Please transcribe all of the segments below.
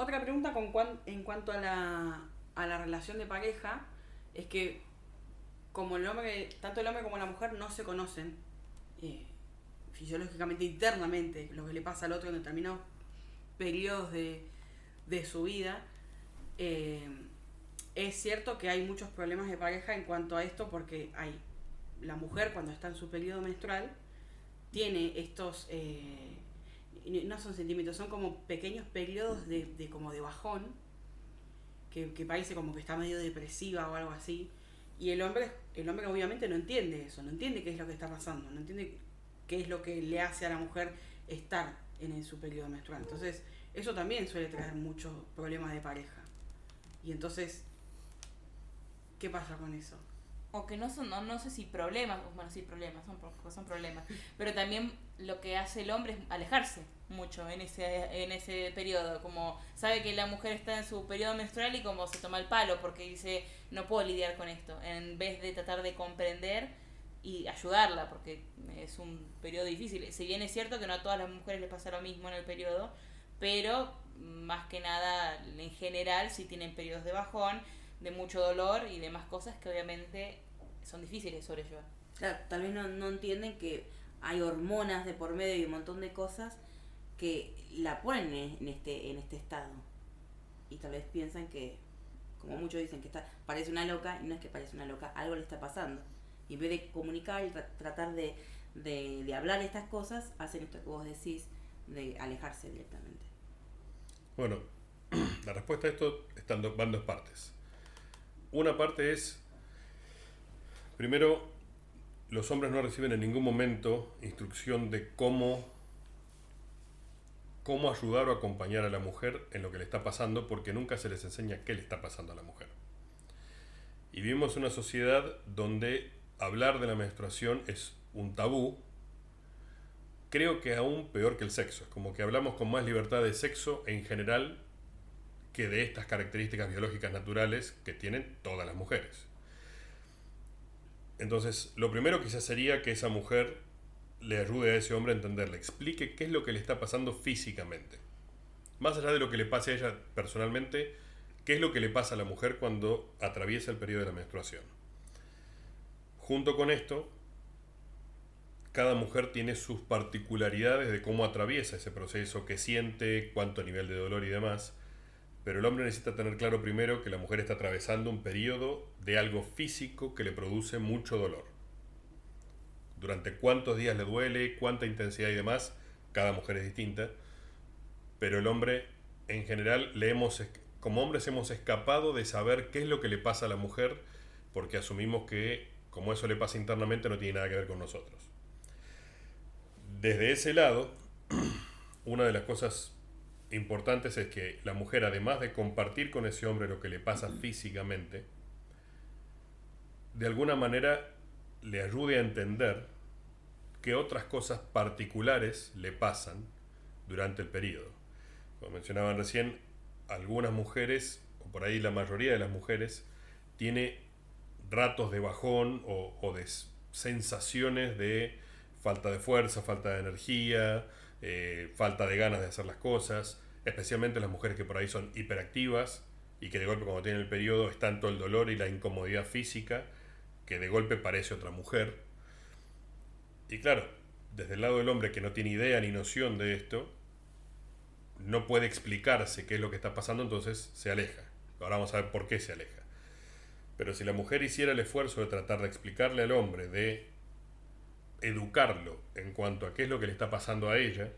Otra pregunta en cuanto a la, relación de pareja es que como el hombre, tanto el hombre como la mujer no se conocen eh, fisiológicamente, internamente, lo que le pasa al otro en determinados periodos de, de su vida, eh, es cierto que hay muchos problemas de pareja en cuanto a esto porque hay la mujer cuando está en su periodo menstrual tiene estos eh, no son sentimientos son como pequeños periodos de, como de bajón que, que, parece como que está medio depresiva o algo así. Y el hombre el hombre obviamente no entiende eso no entiende qué es lo que está pasando no entiende qué es lo que le hace a la mujer estar en su periodo menstrual. Entonces eso también suele traer muchos problemas de pareja. Y entonces ¿Qué pasa con eso? O que no son, no, no sé si problemas, bueno, sí, problemas, son, son problemas, pero también lo que hace el hombre es alejarse mucho en ese, en ese periodo, como sabe que la mujer está en su periodo menstrual y como se toma el palo porque dice, no puedo lidiar con esto, en vez de tratar de comprender y ayudarla, porque es un periodo difícil. Si bien es cierto que no a todas las mujeres les pasa lo mismo en el periodo, pero más que nada, en general, si tienen periodos de bajón, de mucho dolor y demás cosas que obviamente son difíciles de sobrellevar. Claro, tal vez no, no entienden que hay hormonas de por medio y un montón de cosas que la ponen en este, en este estado. Y tal vez piensan que, como muchos dicen, que está, parece una loca, y no es que parece una loca, algo le está pasando. Y en vez de comunicar y tratar de, de, de hablar estas cosas, hacen esto que vos decís, de alejarse directamente. Bueno, la respuesta a esto están van dos partes. Una parte es, primero, los hombres no reciben en ningún momento instrucción de cómo, cómo ayudar o acompañar a la mujer en lo que le está pasando, porque nunca se les enseña qué le está pasando a la mujer. Y vivimos una sociedad donde hablar de la menstruación es un tabú, creo que aún peor que el sexo. Es como que hablamos con más libertad de sexo en general que de estas características biológicas naturales que tienen todas las mujeres. Entonces, lo primero quizás sería que esa mujer le ayude a ese hombre a entender, le explique qué es lo que le está pasando físicamente. Más allá de lo que le pase a ella personalmente, qué es lo que le pasa a la mujer cuando atraviesa el periodo de la menstruación. Junto con esto, cada mujer tiene sus particularidades de cómo atraviesa ese proceso, qué siente, cuánto nivel de dolor y demás. Pero el hombre necesita tener claro primero que la mujer está atravesando un periodo de algo físico que le produce mucho dolor. Durante cuántos días le duele, cuánta intensidad y demás, cada mujer es distinta. Pero el hombre, en general, le hemos, como hombres hemos escapado de saber qué es lo que le pasa a la mujer porque asumimos que como eso le pasa internamente no tiene nada que ver con nosotros. Desde ese lado, una de las cosas importantes es que la mujer, además de compartir con ese hombre lo que le pasa físicamente, de alguna manera le ayude a entender qué otras cosas particulares le pasan durante el periodo. Como mencionaban recién, algunas mujeres, o por ahí la mayoría de las mujeres, tiene ratos de bajón o, o de sensaciones de falta de fuerza, falta de energía, eh, falta de ganas de hacer las cosas, especialmente las mujeres que por ahí son hiperactivas y que de golpe cuando tienen el periodo es tanto el dolor y la incomodidad física que de golpe parece otra mujer. Y claro, desde el lado del hombre que no tiene idea ni noción de esto, no puede explicarse qué es lo que está pasando, entonces se aleja. Ahora vamos a ver por qué se aleja. Pero si la mujer hiciera el esfuerzo de tratar de explicarle al hombre, de educarlo en cuanto a qué es lo que le está pasando a ella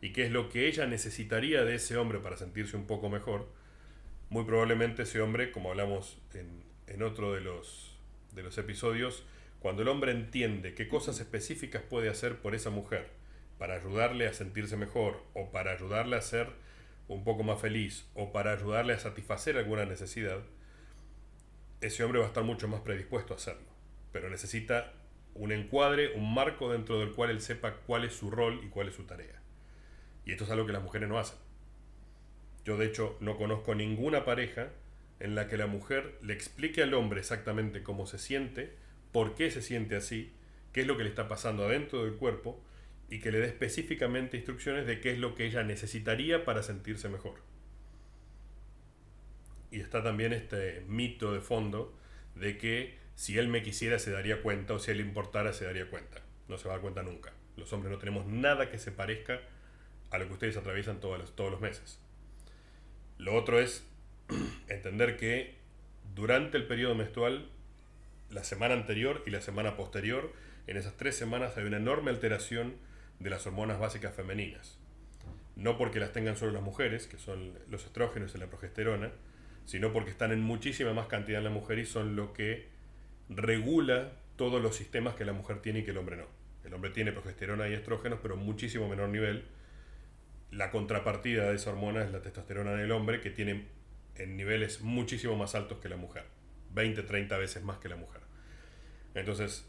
y qué es lo que ella necesitaría de ese hombre para sentirse un poco mejor, muy probablemente ese hombre, como hablamos en, otro de los, de los episodios, cuando el hombre entiende qué cosas específicas puede hacer por esa mujer para ayudarle a sentirse mejor o para ayudarle a ser un poco más feliz o para ayudarle a satisfacer alguna necesidad, ese hombre va a estar mucho más predispuesto a hacerlo. Pero necesita un encuadre, un marco dentro del cual él sepa cuál es su rol y cuál es su tarea. Y esto es algo que las mujeres no hacen. Yo de hecho no conozco ninguna pareja en la que la mujer le explique al hombre exactamente cómo se siente, por qué se siente así, qué es lo que le está pasando adentro del cuerpo y que le dé específicamente instrucciones de qué es lo que ella necesitaría para sentirse mejor. y está también este mito de fondo de que si él me quisiera se daría cuenta o si él importara se daría cuenta. No se va a dar cuenta nunca. Los hombres no tenemos nada que se parezca a lo que ustedes atraviesan todos los, todos los meses. Lo otro es entender que durante el periodo menstrual, la semana anterior y la semana posterior, en esas tres semanas hay una enorme alteración de las hormonas básicas femeninas. No porque las tengan solo las mujeres, que son los estrógenos y la progesterona, sino porque están en muchísima más cantidad en la mujer y son lo que regula todos los sistemas que la mujer tiene y que el hombre no. El hombre tiene progesterona y estrógenos, pero muchísimo menor nivel. La contrapartida de esa hormona es la testosterona en el hombre, que tiene en niveles muchísimo más altos que la mujer. 20, 30 veces más que la mujer. Entonces,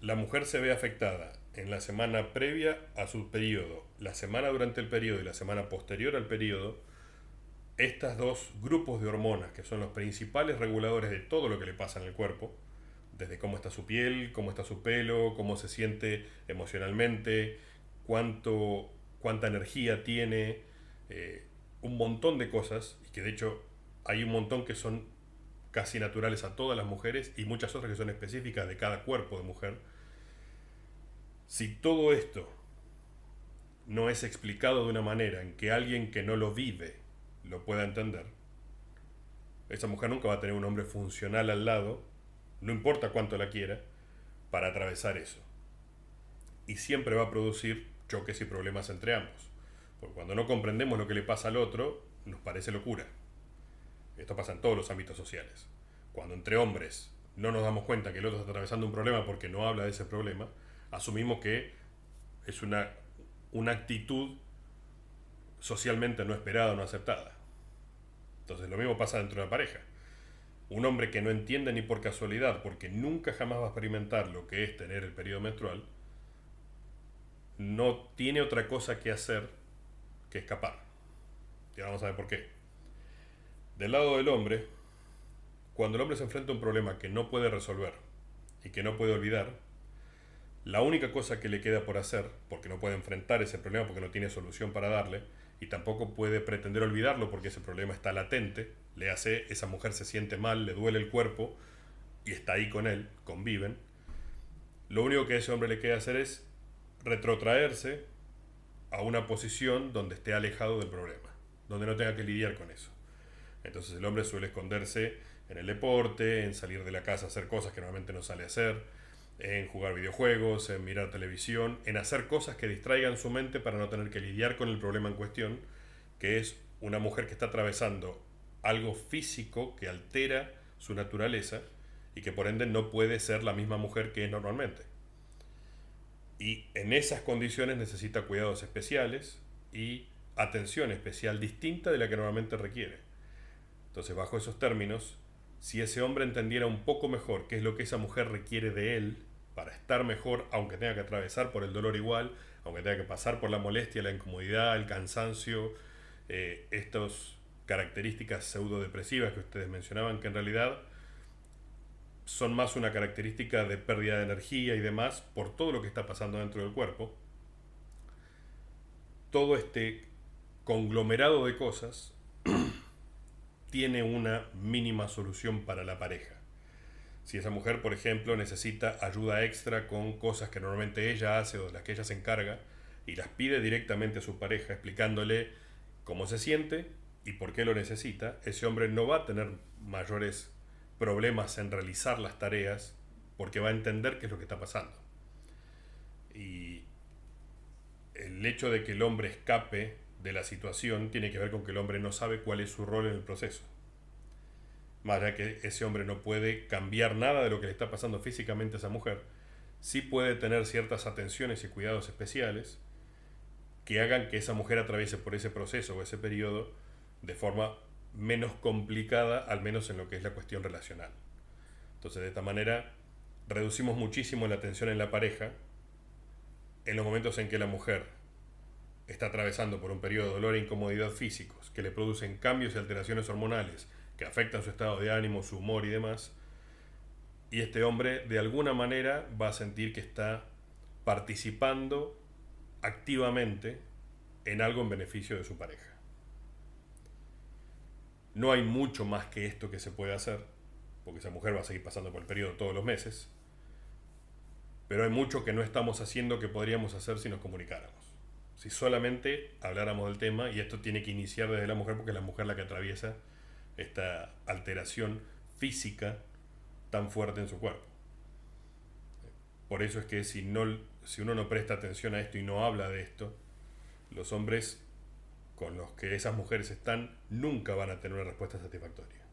la mujer se ve afectada en la semana previa a su periodo, la semana durante el periodo y la semana posterior al periodo, estos dos grupos de hormonas, que son los principales reguladores de todo lo que le pasa en el cuerpo, desde cómo está su piel, cómo está su pelo, cómo se siente emocionalmente, cuánto, cuánta energía tiene, eh, un montón de cosas, y que de hecho hay un montón que son casi naturales a todas las mujeres y muchas otras que son específicas de cada cuerpo de mujer. Si todo esto no es explicado de una manera en que alguien que no lo vive lo pueda entender, esa mujer nunca va a tener un hombre funcional al lado, no importa cuánto la quiera, para atravesar eso. Y siempre va a producir choques y problemas entre ambos. Porque cuando no comprendemos lo que le pasa al otro, nos parece locura. Esto pasa en todos los ámbitos sociales. Cuando entre hombres no nos damos cuenta que el otro está atravesando un problema porque no habla de ese problema, asumimos que es una, una actitud socialmente no esperada o no aceptada. Entonces lo mismo pasa dentro de la pareja. Un hombre que no entiende ni por casualidad, porque nunca jamás va a experimentar lo que es tener el periodo menstrual, no tiene otra cosa que hacer que escapar. Y vamos a ver por qué. Del lado del hombre, cuando el hombre se enfrenta a un problema que no puede resolver y que no puede olvidar, la única cosa que le queda por hacer, porque no puede enfrentar ese problema porque no tiene solución para darle, y tampoco puede pretender olvidarlo porque ese problema está latente, le hace, esa mujer se siente mal, le duele el cuerpo y está ahí con él, conviven, lo único que a ese hombre le queda hacer es retrotraerse a una posición donde esté alejado del problema, donde no tenga que lidiar con eso. Entonces el hombre suele esconderse en el deporte, en salir de la casa a hacer cosas que normalmente no sale a hacer, en jugar videojuegos, en mirar televisión, en hacer cosas que distraigan su mente para no tener que lidiar con el problema en cuestión, que es una mujer que está atravesando algo físico que altera su naturaleza y que por ende no puede ser la misma mujer que es normalmente. Y en esas condiciones necesita cuidados especiales y atención especial distinta de la que normalmente requiere. Entonces, bajo esos términos, si ese hombre entendiera un poco mejor qué es lo que esa mujer requiere de él para estar mejor, aunque tenga que atravesar por el dolor igual, aunque tenga que pasar por la molestia, la incomodidad, el cansancio, eh, estas características pseudodepresivas que ustedes mencionaban, que en realidad son más una característica de pérdida de energía y demás por todo lo que está pasando dentro del cuerpo. Todo este conglomerado de cosas tiene una mínima solución para la pareja. Si esa mujer, por ejemplo, necesita ayuda extra con cosas que normalmente ella hace o de las que ella se encarga y las pide directamente a su pareja explicándole cómo se siente y por qué lo necesita, ese hombre no va a tener mayores problemas en realizar las tareas porque va a entender qué es lo que está pasando. Y el hecho de que el hombre escape de la situación tiene que ver con que el hombre no sabe cuál es su rol en el proceso. Más allá que ese hombre no puede cambiar nada de lo que le está pasando físicamente a esa mujer, sí puede tener ciertas atenciones y cuidados especiales que hagan que esa mujer atraviese por ese proceso o ese periodo de forma menos complicada, al menos en lo que es la cuestión relacional. Entonces, de esta manera, reducimos muchísimo la tensión en la pareja en los momentos en que la mujer está atravesando por un periodo de dolor e incomodidad físicos que le producen cambios y alteraciones hormonales que afectan su estado de ánimo, su humor y demás. Y este hombre de alguna manera va a sentir que está participando activamente en algo en beneficio de su pareja. No hay mucho más que esto que se puede hacer, porque esa mujer va a seguir pasando por el periodo todos los meses. Pero hay mucho que no estamos haciendo que podríamos hacer si nos comunicáramos. Si solamente habláramos del tema, y esto tiene que iniciar desde la mujer, porque es la mujer la que atraviesa esta alteración física tan fuerte en su cuerpo. Por eso es que si, no, si uno no presta atención a esto y no habla de esto, los hombres con los que esas mujeres están nunca van a tener una respuesta satisfactoria.